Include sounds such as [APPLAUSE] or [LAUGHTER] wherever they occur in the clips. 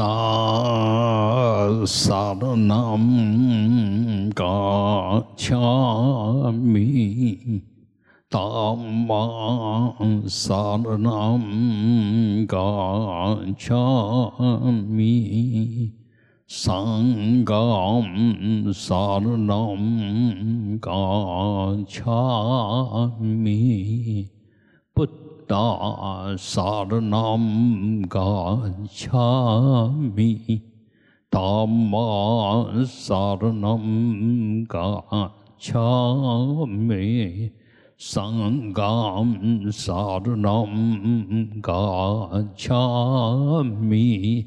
达萨的南嘎恰米，达玛萨的南嘎恰米，桑嘎萨的南嘎恰米，不。达萨的南嘎恰米，达玛萨的南嘎恰米，桑嘎萨的南嘎恰米，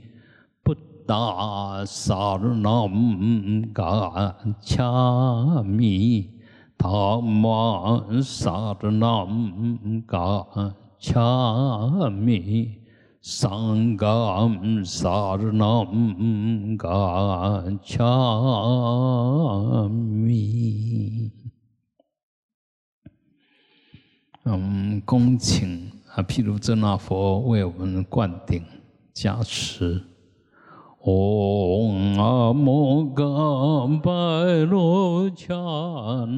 布达萨的南嘎恰米，达玛萨的南嘎。日那嘎恰米，嗯，恭请啊，譬如真那佛为我们灌顶加持。嗡阿摩嘎巴罗伽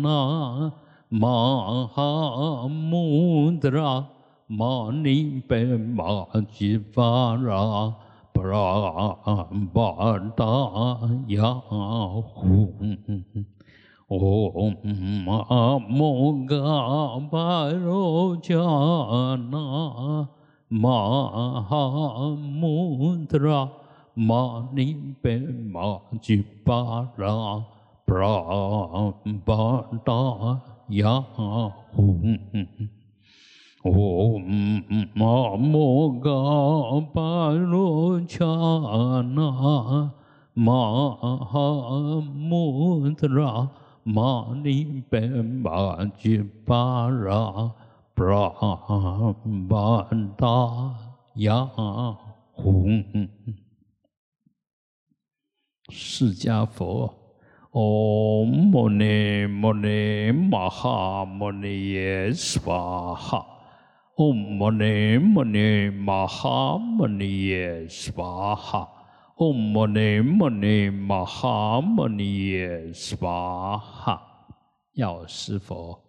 那玛哈穆德拉。玛尼贝玛吉巴拉布拉巴达雅呼，唵阿摩嘎巴罗迦那玛哈穆德拉玛尼贝玛吉巴拉布拉巴达雅呼。嗡嘛摩嘎巴罗恰那玛哈穆德拉玛尼贝玛吉巴拉布拉巴达雅呼，释迦佛，唵摩尼摩尼玛哈摩尼耶娑哈。唵摩尼摩尼玛哈摩尼耶娑哈，唵摩尼摩尼玛哈摩尼耶娑哈。药师佛，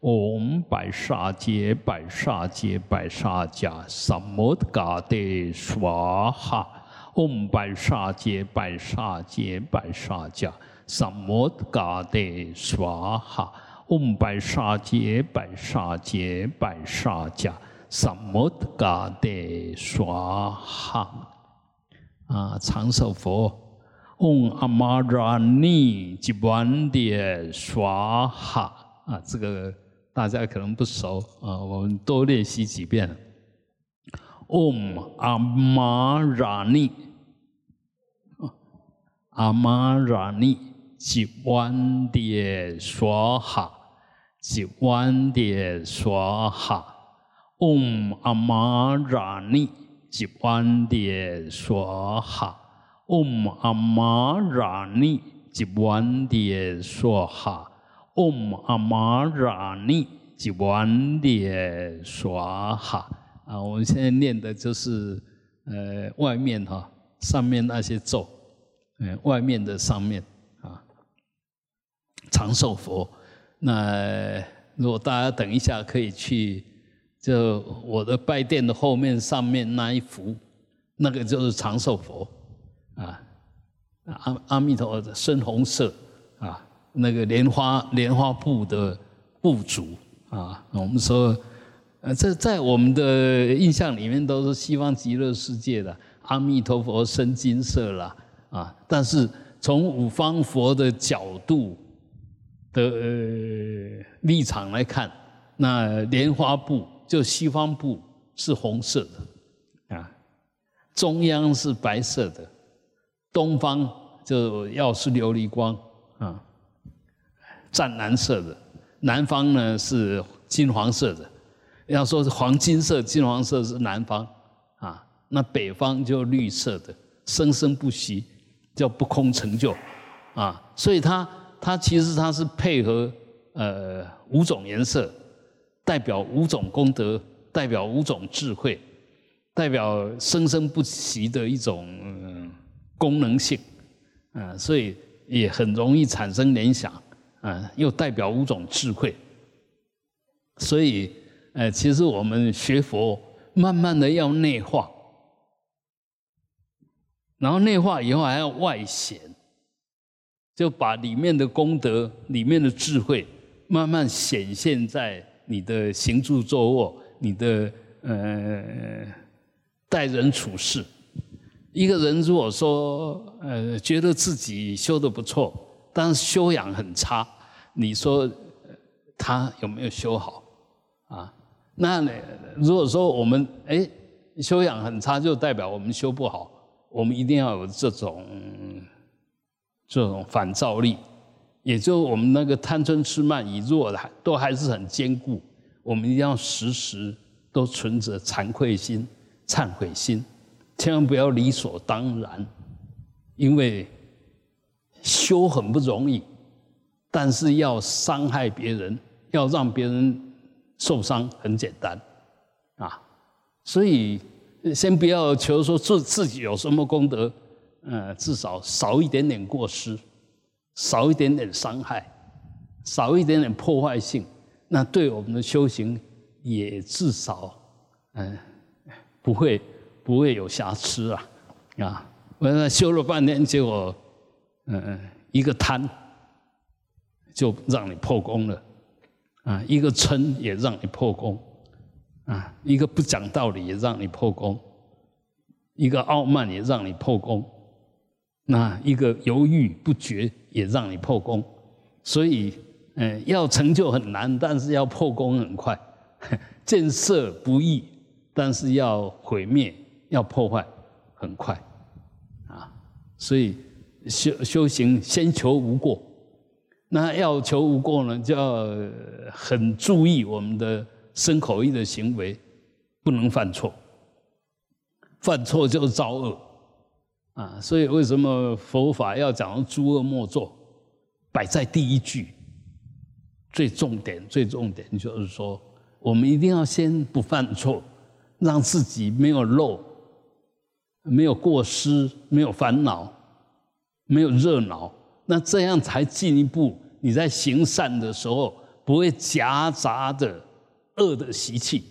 唵白沙揭白沙揭白沙迦萨摩嘎帝娑哈，唵白沙揭白沙揭白沙迦萨摩嘎帝娑哈。嗡白沙揭白沙揭白沙迦萨摩德嘎德娑哈啊！长寿佛，嗡阿玛拉尼吉万迭娑哈啊！这个大家可能不熟啊，我们多练习几遍。嗡阿玛拉尼，阿玛拉尼吉万迭娑哈。吉万迭娑哈，嗡阿玛拉尼，吉万迭娑哈，嗡阿玛拉尼，吉万迭娑哈，嗡阿玛拉尼，吉万迭娑哈。啊，我们现在念的就是呃外面哈，上面那些咒，嗯，外面的上面啊，长寿佛。那如果大家等一下可以去，就我的拜殿的后面上面那一幅，那个就是长寿佛，啊，阿阿弥陀的深红色啊，那个莲花莲花布的布主啊，我们说，呃，这在我们的印象里面都是西方极乐世界的阿弥陀佛深金色啦，啊，但是从五方佛的角度。的呃立场来看，那莲花布就西方布是红色的啊，中央是白色的，东方就要是琉璃光啊，湛蓝色的，南方呢是金黄色的。要说是黄金色、金黄色是南方啊，那北方就绿色的，生生不息，叫不空成就啊，所以它。它其实它是配合呃五种颜色，代表五种功德，代表五种智慧，代表生生不息的一种功能性，啊，所以也很容易产生联想，啊，又代表五种智慧。所以，呃，其实我们学佛，慢慢的要内化，然后内化以后还要外显，就把里面的功德、里面的智慧，慢慢显现在你的行住坐卧、你的呃待人处事。一个人如果说呃觉得自己修的不错，但是修养很差，你说他有没有修好？啊，那？如果说我们哎修养很差，就代表我们修不好。我们一定要有这种这种反照力，也就我们那个贪嗔痴慢疑弱的，都还是很坚固。我们一定要时时都存着惭愧心、忏悔心，千万不要理所当然，因为修很不容易，但是要伤害别人，要让别人。受伤很简单，啊，所以先不要求说自自己有什么功德，呃，至少少一点点过失，少一点点伤害，少一点点破坏性，那对我们的修行也至少，嗯，不会不会有瑕疵啊，啊，我那修了半天，结果，嗯，一个贪就让你破功了。啊，一个嗔也让你破功，啊，一个不讲道理也让你破功，一个傲慢也让你破功，那一个犹豫不决也让你破功，所以，嗯，要成就很难，但是要破功很快，[LAUGHS] 建设不易，但是要毁灭、要破坏很快，啊，所以修修行先求无过。那要求无过呢，就要很注意我们的身口意的行为，不能犯错。犯错就是造恶啊！所以为什么佛法要讲诸恶莫作，摆在第一句，最重点、最重点就是说，我们一定要先不犯错，让自己没有漏，没有过失，没有烦恼，没有热闹。那这样才进一步，你在行善的时候不会夹杂的恶的习气，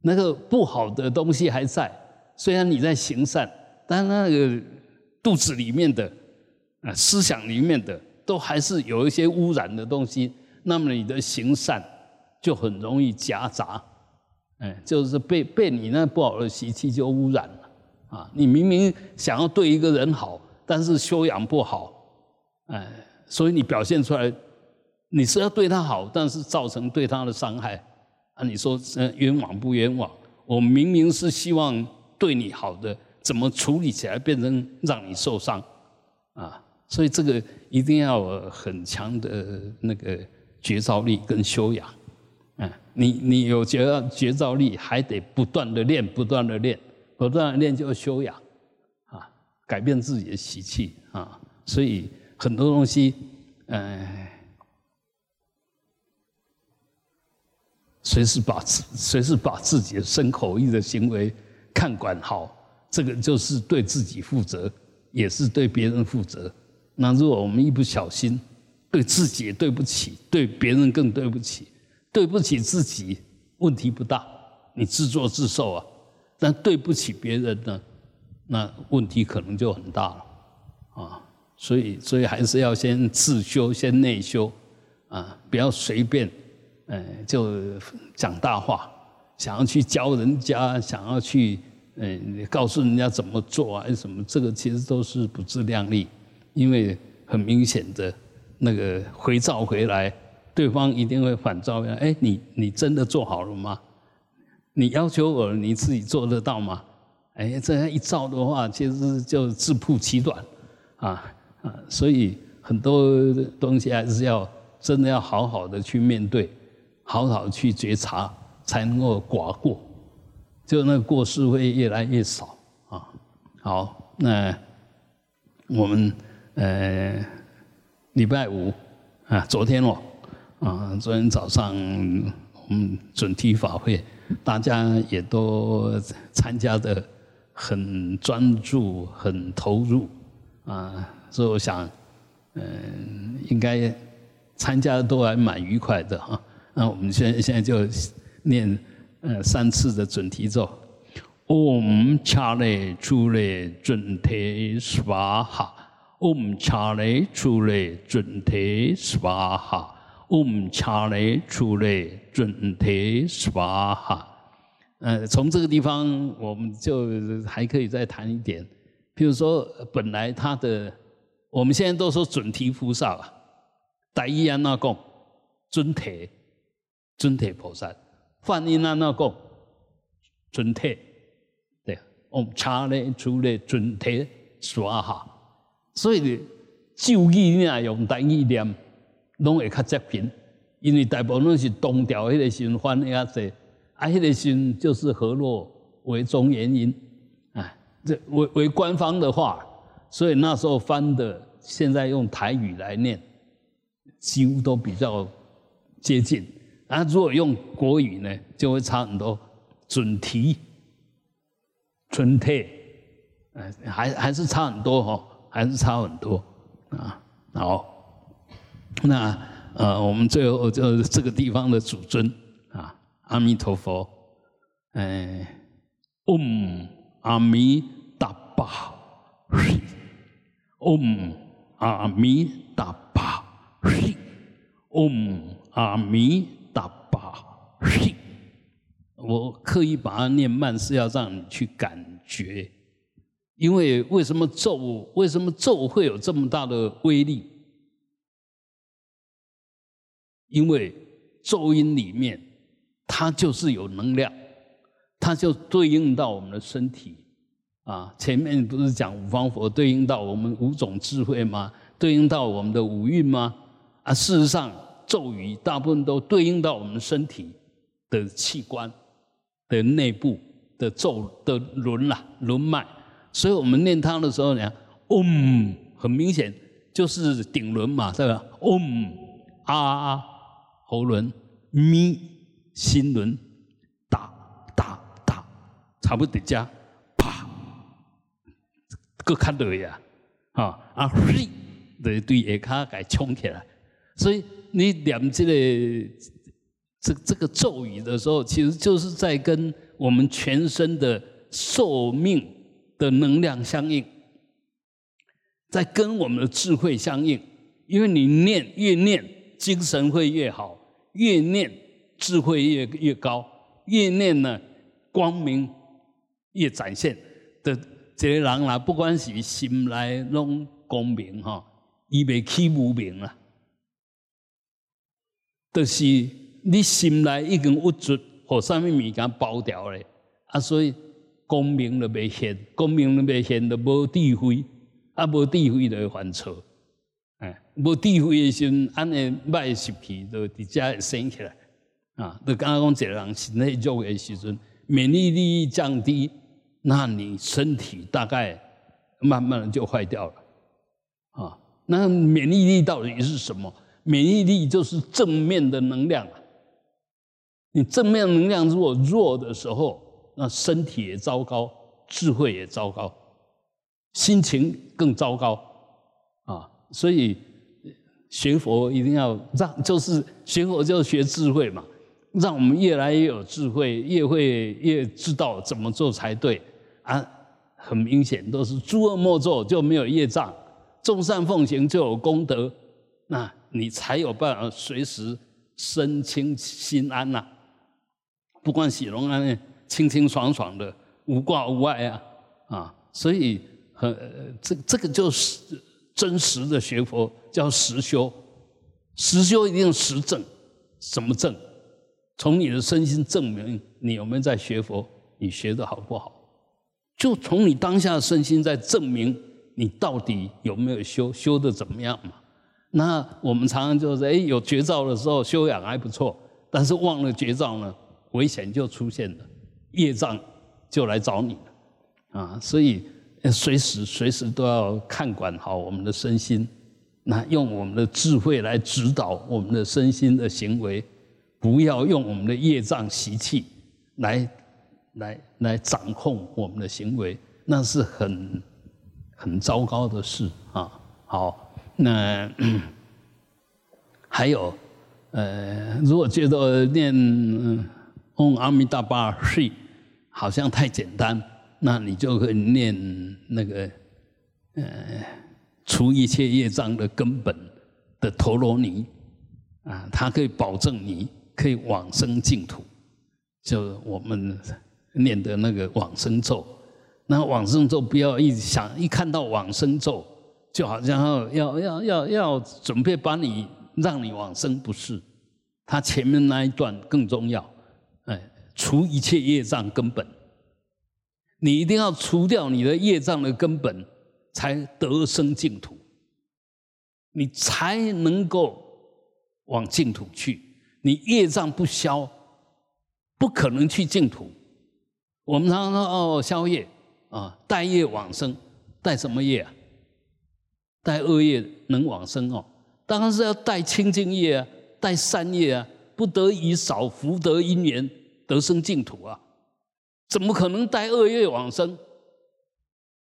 那个不好的东西还在。虽然你在行善，但那个肚子里面的啊思想里面的都还是有一些污染的东西，那么你的行善就很容易夹杂，哎，就是被被你那不好的习气就污染了啊。你明明想要对一个人好。但是修养不好，哎，所以你表现出来，你是要对他好，但是造成对他的伤害，啊，你说冤枉不冤枉？我明明是希望对你好的，怎么处理起来变成让你受伤？啊，所以这个一定要有很强的那个觉照力跟修养，嗯，你你有觉觉照力，还得不断的练，不断的练，不断的练就要修养啊。改变自己的习气啊，所以很多东西，嗯，随时把自随时把自己的身口意的行为看管好，这个就是对自己负责，也是对别人负责。那如果我们一不小心，对自己也对不起，对别人更对不起，对不起自己问题不大，你自作自受啊，但对不起别人呢？那问题可能就很大了，啊，所以所以还是要先自修，先内修，啊，不要随便，呃，就讲大话，想要去教人家，想要去，嗯，告诉人家怎么做啊，什么，这个其实都是不自量力，因为很明显的，那个回照回来，对方一定会反照，哎，你你真的做好了吗？你要求我，你自己做得到吗？哎，这样一照的话，其实就自曝其短，啊啊，所以很多东西还是要真的要好好的去面对，好好去觉察，才能够寡过，就那个过失会越来越少啊。好，那我们呃礼拜五啊，昨天哦啊，昨天早上我们准提法会，大家也都参加的。很专注、很投入啊，所以我想，嗯，应该参加的都还蛮愉快的哈。那我们现在现在就念呃三次的准提咒。Om Chale Chule Junte Swaha Om Chale Chule Junte Swaha Om Chale Chule Junte Swaha。呃，从这个地方我们就还可以再谈一点，比如说本来他的我们现在都说准提菩萨啊，大依安那供准提准提菩萨，翻音安那供准提。我们查咧出咧准提刷下，所以咒语呢用单意念，拢会较接近，因为大部分是东调迄个心翻遐济，啊，迄个心就是河洛为中原因，啊，这为为官方的话，所以那时候翻的，现在用台语来念，几乎都比较接近，啊，如果用国语呢，就会差很多，准提。春退，呃，还还是差很多哈，还是差很多啊。好，那呃，我们最后就这个地方的主尊啊，阿弥陀佛，哎，嗡阿弥达巴嘿，嗡阿弥达巴嘿，嗡阿弥嘿。我刻意把它念慢，是要让你去感觉，因为为什么咒为什么咒会有这么大的威力？因为咒音里面它就是有能量，它就对应到我们的身体啊。前面不是讲五方佛对应到我们五种智慧吗？对应到我们的五蕴吗？啊，事实上咒语大部分都对应到我们身体的器官。的内部的咒的轮啦轮脉，所以我们念它的时候呢，嗡，很明显就是顶轮嘛，是吧？嗡，啊啊，喉轮，咪，心轮，哒哒哒，差不多加，啪，各看到呀，啊啊嘿，对对，下骹给冲起来，所以你念这个。这这个咒语的时候，其实就是在跟我们全身的寿命的能量相应，在跟我们的智慧相应。因为你念越念，精神会越好；越念，智慧越越高；越念呢，光明越展现。的这个人啦，不管是心来弄光明哈，伊未起无明啊，就是。你心内已经物质和什么物件包掉咧，啊，所以光明就未现，光明就未现，就无智慧，啊，无智慧就会犯错，哎，无智慧的时阵，安尼歹习气就直接会生起来，啊，就刚刚讲一个人身体弱的时阵，免疫力降低，那你身体大概慢慢的就坏掉了，啊，那免疫力到底是什么？免疫力就是正面的能量。你正面能量如果弱的时候，那身体也糟糕，智慧也糟糕，心情更糟糕啊！所以学佛一定要让，就是学佛就是学智慧嘛，让我们越来越有智慧，越会越知道怎么做才对啊！很明显都是诸恶莫作就没有业障，众善奉行就有功德，那你才有办法随时身清心安呐。不管喜龙安清清爽爽的，无挂无碍啊，啊，所以和这这个就是真实的学佛，叫实修。实修一定实证，什么证？从你的身心证明你有没有在学佛，你学的好不好？就从你当下身心在证明你到底有没有修，修的怎么样嘛？那我们常常就是哎，有绝招的时候修养还不错，但是忘了绝招呢？危险就出现了，业障就来找你了啊！所以随时随时都要看管好我们的身心，那用我们的智慧来指导我们的身心的行为，不要用我们的业障习气来来来掌控我们的行为。那是很很糟糕的事啊。好，那 [COUGHS] 还有，呃，如果觉得念嗡阿弥达巴是好像太简单，那你就可以念那个，呃，除一切业障的根本的陀罗尼啊，它可以保证你可以往生净土。就我们念的那个往生咒，那往生咒不要一想一看到往生咒。就好像要要要要要准备把你让你往生，不是？他前面那一段更重要，除一切业障根本，你一定要除掉你的业障的根本，才得生净土，你才能够往净土去。你业障不消，不可能去净土。我们常常说哦，消业啊，带业往生，带什么业啊？带恶业能往生哦，当然是要带清净业啊，带善业啊，不得以少福德因缘得生净土啊，怎么可能带恶业往生？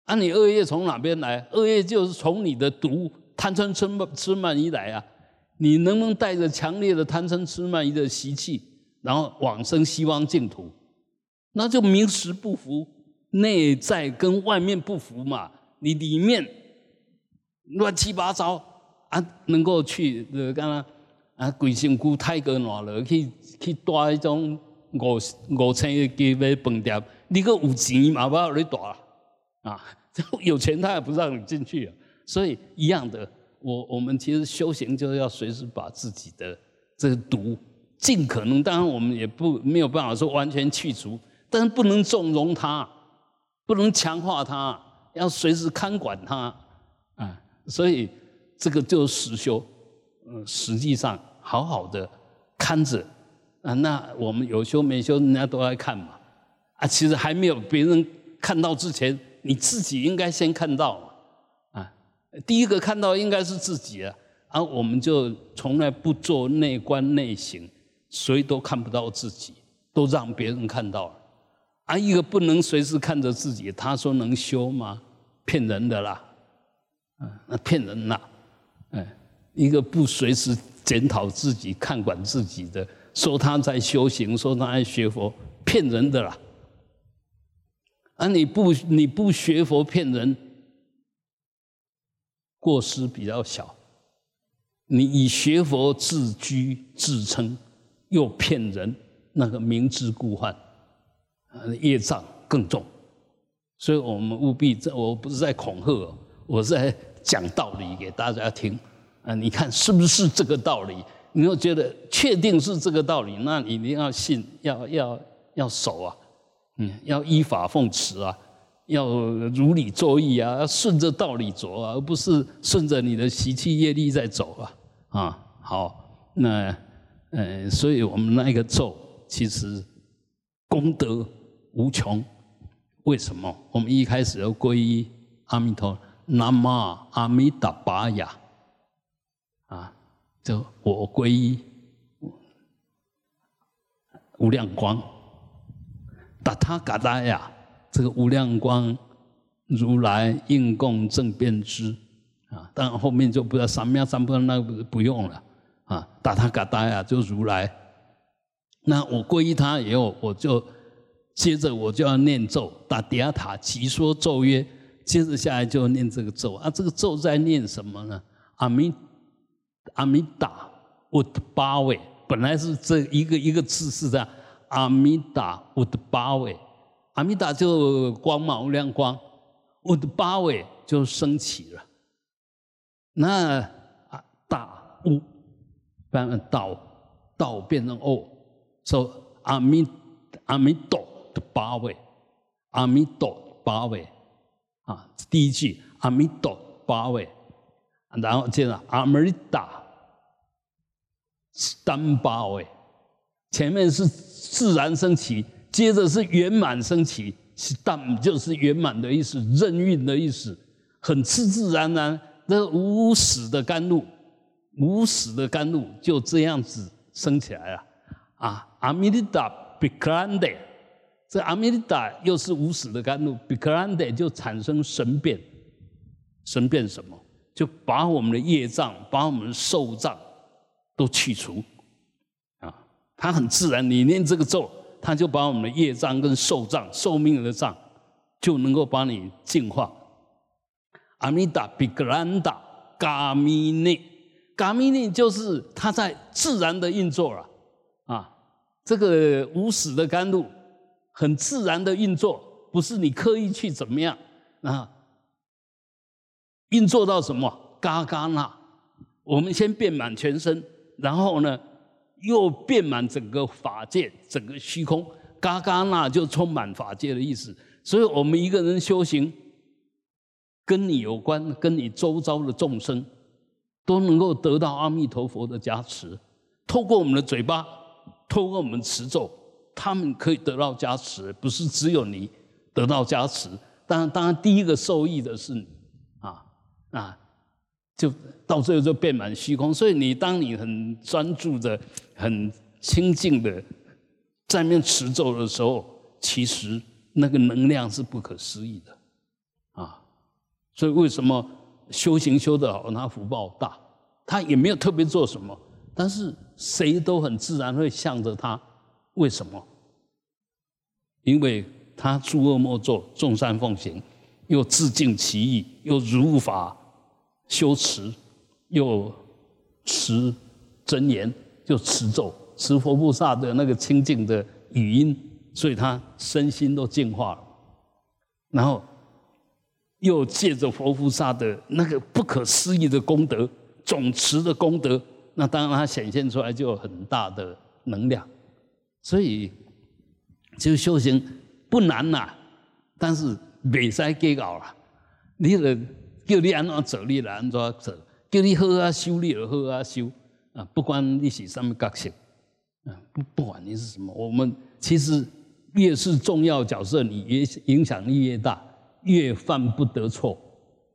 啊，你恶业从哪边来？恶业就是从你的毒贪嗔痴慢痴慢疑来啊，你能不能带着强烈的贪嗔痴慢疑的习气，然后往生西方净土？那就名实不符，内在跟外面不符嘛，你里面。乱七八糟啊！能够去呃，干嘛啊？贵身躯太过暖了，去去带一种五五千个鸡尾饭店，你个有钱嘛？不要你带啊！有钱他也不让你进去啊！所以一样的，我我们其实修行就是要随时把自己的这个毒尽可能，当然我们也不没有办法说完全去除，但是不能纵容它，不能强化它，要随时看管它啊！所以这个就是实修，嗯，实际上好好的看着啊，那我们有修没修，人家都在看嘛，啊，其实还没有别人看到之前，你自己应该先看到嘛，啊，第一个看到应该是自己啊，啊我们就从来不做内观内省，谁都看不到自己，都让别人看到了，啊，一个不能随时看着自己，他说能修吗？骗人的啦。啊，那骗人呐！哎，一个不随时检讨自己、看管自己的，说他在修行，说他在学佛，骗人的啦！啊，你不你不学佛骗人，过失比较小；你以学佛自居自称，又骗人，那个明知故犯，业障更重。所以我们务必，这我不是在恐吓，我是在。讲道理给大家听，啊，你看是不是这个道理？你要觉得确定是这个道理，那你一定要信，要要要守啊，嗯，要依法奉持啊，要如理作义啊，要顺着道理走啊，而不是顺着你的习气业力在走啊，啊，好，那呃，所以我们那个咒其实功德无穷，为什么？我们一开始要皈依阿弥陀。南无阿弥达巴呀，就我皈依无量光，达他嘎达呀，这个无量光如来应供正遍知啊，但后面就不知道三藐三菩提那不不用了啊，达他嘎达呀就如来，那我皈依他以后，我就接着我就要念咒，达底亚塔即说咒曰。接着下来就念这个咒啊，这个咒在念什么呢？阿弥阿弥达乌德巴韦，本来是这一个一个字是这样，阿弥达乌德巴韦，阿弥达就光芒无量光，乌德巴韦就升起了。那啊大乌，变成道道变成哦，说阿弥阿弥陀的八位，阿弥陀八位。啊，第一句阿弥陀八位，然后接着阿弥达单八位，前面是自然升起，接着是圆满升起，是单就是圆满的意思，任运的意思，很自自然然，那无始的甘露，无始的甘露就这样子升起来了。啊，阿弥达比克兰德，这阿弥达又是无始的甘露，比克兰德就产生神变，神变什么？就把我们的业障，把我们的寿障都去除，啊，它很自然。你念这个咒，它就把我们的业障跟寿障、寿命的障，就能够把你净化。阿弥达比格兰达嘎米内，嘎米内就是它在自然的运作了，啊，这个无始的甘露很自然的运作，不是你刻意去怎么样啊。运作到什么？嘎嘎那，我们先遍满全身，然后呢，又遍满整个法界，整个虚空。嘎嘎那就充满法界的意思。所以，我们一个人修行，跟你有关，跟你周遭的众生，都能够得到阿弥陀佛的加持。透过我们的嘴巴，透过我们持咒，他们可以得到加持，不是只有你得到加持。当然，当然，第一个受益的是你。啊啊，就到最后就变满虚空。所以你当你很专注的、很清净的在面持咒的时候，其实那个能量是不可思议的啊。所以为什么修行修得好，他福报大？他也没有特别做什么，但是谁都很自然会向着他。为什么？因为他诸恶莫作，众善奉行。又自尽其意，又如法修持，又持真言，就持咒，持佛菩萨的那个清净的语音，所以他身心都净化了。然后又借着佛菩萨的那个不可思议的功德，总持的功德，那当然他显现出来就有很大的能量。所以，就修行不难呐，但是。未使计较啦，你著叫你安怎做，你来安怎做；叫你好啊修，你就好啊修啊。不管你是什么角色，啊，不不管你是什么，我们其实越是重要角色，你越影响力越大，越犯不得错，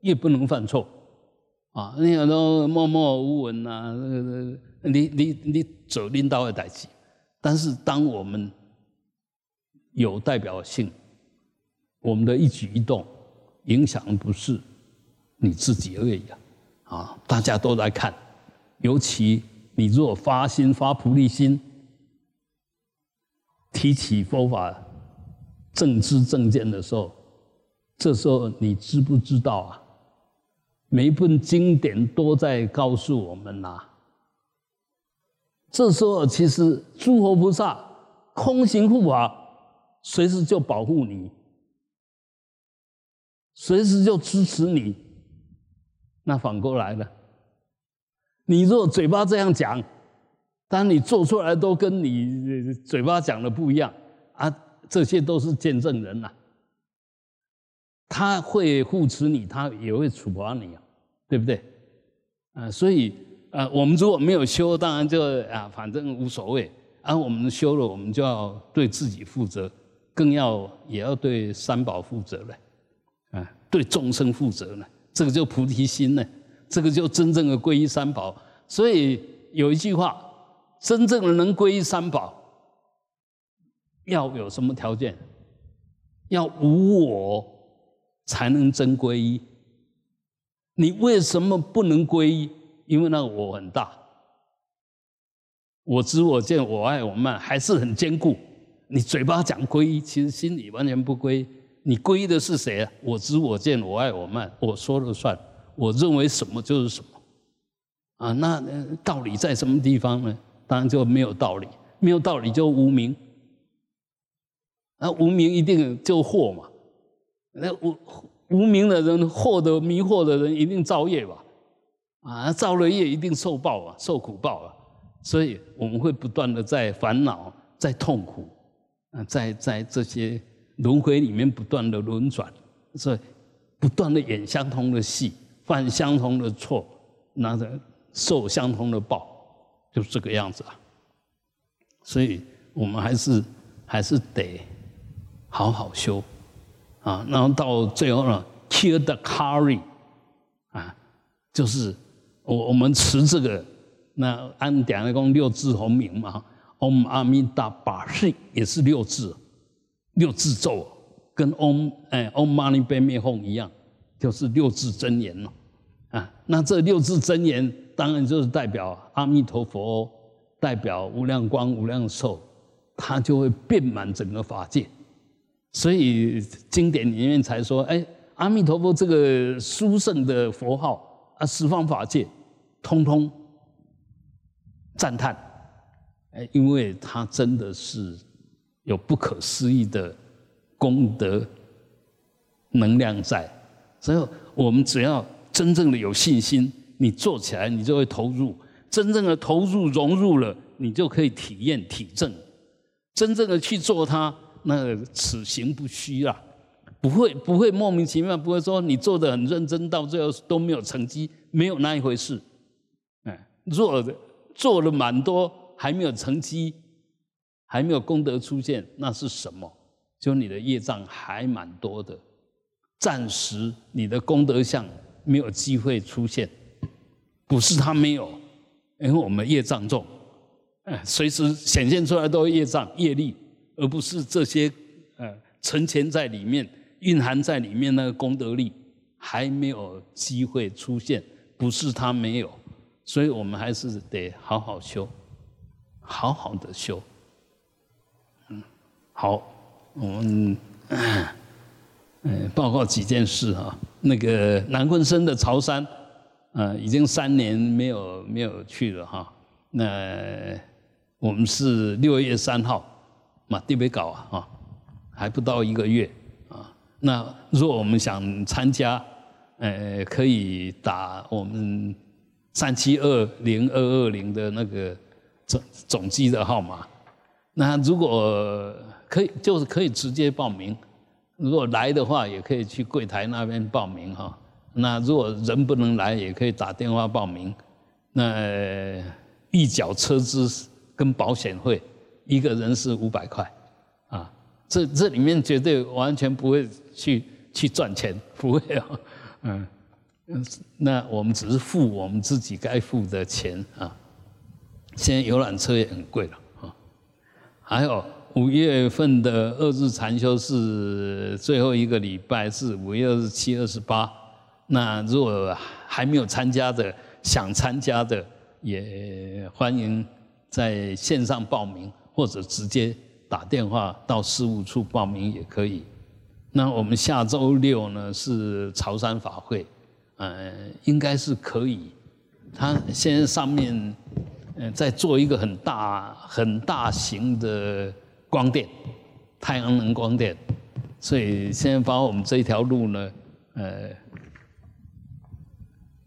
越不能犯错啊。你很多默默无闻呐，那个你你你走领导的代志，但是当我们有代表性。我们的一举一动，影响不是你自己而已啊！啊，大家都在看。尤其你如果发心发菩提心，提起佛法正知正见的时候，这时候你知不知道啊？每一本经典都在告诉我们呐。这时候其实诸佛菩萨空行护法，随时就保护你。随时就支持你，那反过来了。你若嘴巴这样讲，但你做出来都跟你嘴巴讲的不一样啊，这些都是见证人呐。他会护持你，他也会处罚你啊，对不对？啊，所以啊，我们如果没有修，当然就啊，反正无所谓。啊，我们修了，我们就要对自己负责，更要也要对三宝负责了。啊对众生负责呢，这个就菩提心呢，这个就真正的皈依三宝。所以有一句话，真正的能皈依三宝，要有什么条件？要无我才能真皈依。你为什么不能皈依？因为那个我很大，我知我见我爱我慢，还是很坚固。你嘴巴讲皈依，其实心里完全不皈依。你皈依的是谁啊？我知我见我爱我慢，我说了算，我认为什么就是什么，啊，那道理在什么地方呢？当然就没有道理，没有道理就无名，那无名一定就惑嘛，那无无名的人惑得迷惑的人一定造业吧，啊，造了业一定受报啊，受苦报啊，所以我们会不断的在烦恼，在痛苦，啊，在在这些。轮回里面不断的轮转，所以不断的演相同的戏，犯相同的错，拿着受相同的报，就这个样子啊。所以我们还是还是得好好修啊。然后到最后呢，kill the carry 啊，就是我我们持这个，那按点来讲六字洪名嘛，Om 阿弥达巴是也是六字。六字咒，跟 Om 哎 Om Mani Padme Hum 一样，就是六字真言了啊。那这六字真言当然就是代表阿弥陀佛，代表无量光、无量寿，它就会遍满整个法界。所以经典里面才说，哎，阿弥陀佛这个殊胜的佛号啊，十方法界通通赞叹，哎，因为它真的是有不可思议的功德能量在，所以我们只要真正的有信心，你做起来你就会投入，真正的投入融入了，你就可以体验体证，真正的去做它。那此行不虚啊，不会不会莫名其妙，不会说你做的很认真，到最后都没有成绩，没有那一回事。哎，做做了蛮多，还没有成绩，还没有功德出现，那是什么？就你的业障还蛮多的，暂时你的功德相没有机会出现，不是他没有，因为我们业障重，哎，随时显现出来都业障业力。而不是这些，呃，存钱在里面、蕴含在里面那个功德力还没有机会出现，不是他没有，所以我们还是得好好修，好好的修。好，我们嗯报告几件事哈。那个南昆生的潮山，呃，已经三年没有没有去了哈。那我们是六月三号。嘛，特别搞啊，哈，还不到一个月啊。那如果我们想参加，呃，可以打我们三七二零二二零的那个总总机的号码。那如果可以，就是可以直接报名。如果来的话，也可以去柜台那边报名哈。那如果人不能来，也可以打电话报名。那一角车资跟保险费。一个人是五百块，啊，这这里面绝对完全不会去去赚钱，[LAUGHS] 不会啊，嗯，那我们只是付我们自己该付的钱啊。现在游览车也很贵了啊。还有五月份的二日禅修是最后一个礼拜，是五月二十七、二十八。那如果还没有参加的，想参加的，也欢迎在线上报名。或者直接打电话到事务处报名也可以。那我们下周六呢是潮汕法会，呃，应该是可以。他现在上面呃在做一个很大很大型的光电，太阳能光电，所以现在把我们这一条路呢，呃，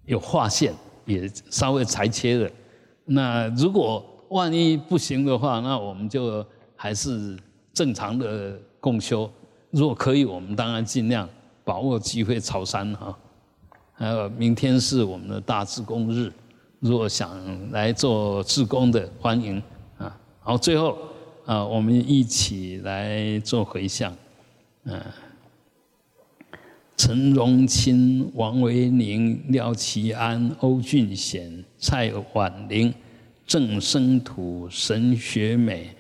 有划线，也稍微裁切了。那如果万一不行的话，那我们就还是正常的共修。如果可以，我们当然尽量把握机会朝山哈。还有明天是我们的大自工日，如果想来做自工的，欢迎啊。好，最后啊，我们一起来做回向。嗯，陈荣清、王维宁、廖其安、欧俊贤、蔡婉玲。郑生土、沈学美、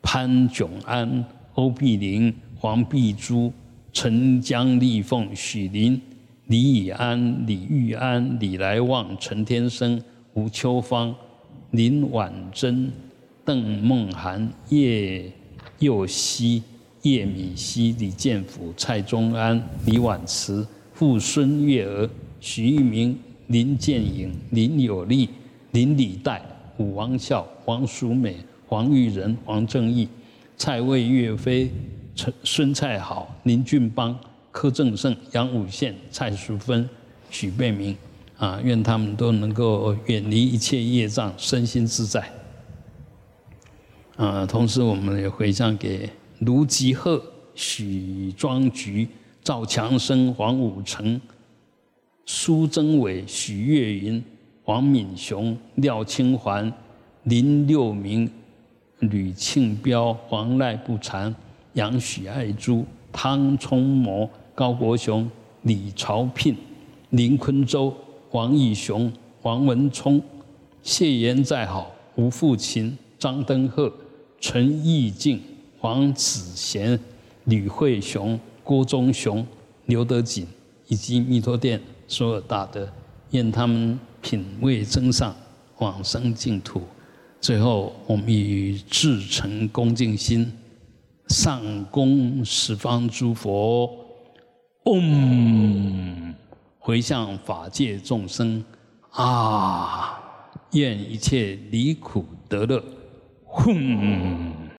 潘炯安、欧碧玲、黄碧珠、陈江丽凤、许林、李以安、李玉安、李来旺、陈天生、吴秋芳、林婉珍、邓梦涵、叶佑熙、叶敏熙、李建甫、蔡宗安、李婉慈、傅孙月娥、许玉明、林建颖、林有利、林礼代。武王孝、王淑美、黄玉仁、王正义、蔡魏岳飞、陈孙蔡好、林俊邦、柯正胜、杨武宪、蔡淑芬、许贝明，啊，愿他们都能够远离一切业障，身心自在。啊，同时我们也回向给卢吉鹤、许庄菊、赵强生、黄武成、苏增伟、许月云。王敏雄、廖清环、林六明、吕庆彪、黄赖不禅、杨许爱珠、汤冲模、高国雄、李朝聘、林坤洲、王义雄、王文聪、谢延在好、吴富琴、张登鹤、陈义静、黄子贤、吕慧雄、郭忠雄、刘德锦以及弥陀殿所有大德，愿他们品位增上，往生净土。最后，我们以至诚恭敬心，上供十方诸佛，嗡，回向法界众生，啊，愿一切离苦得乐，轰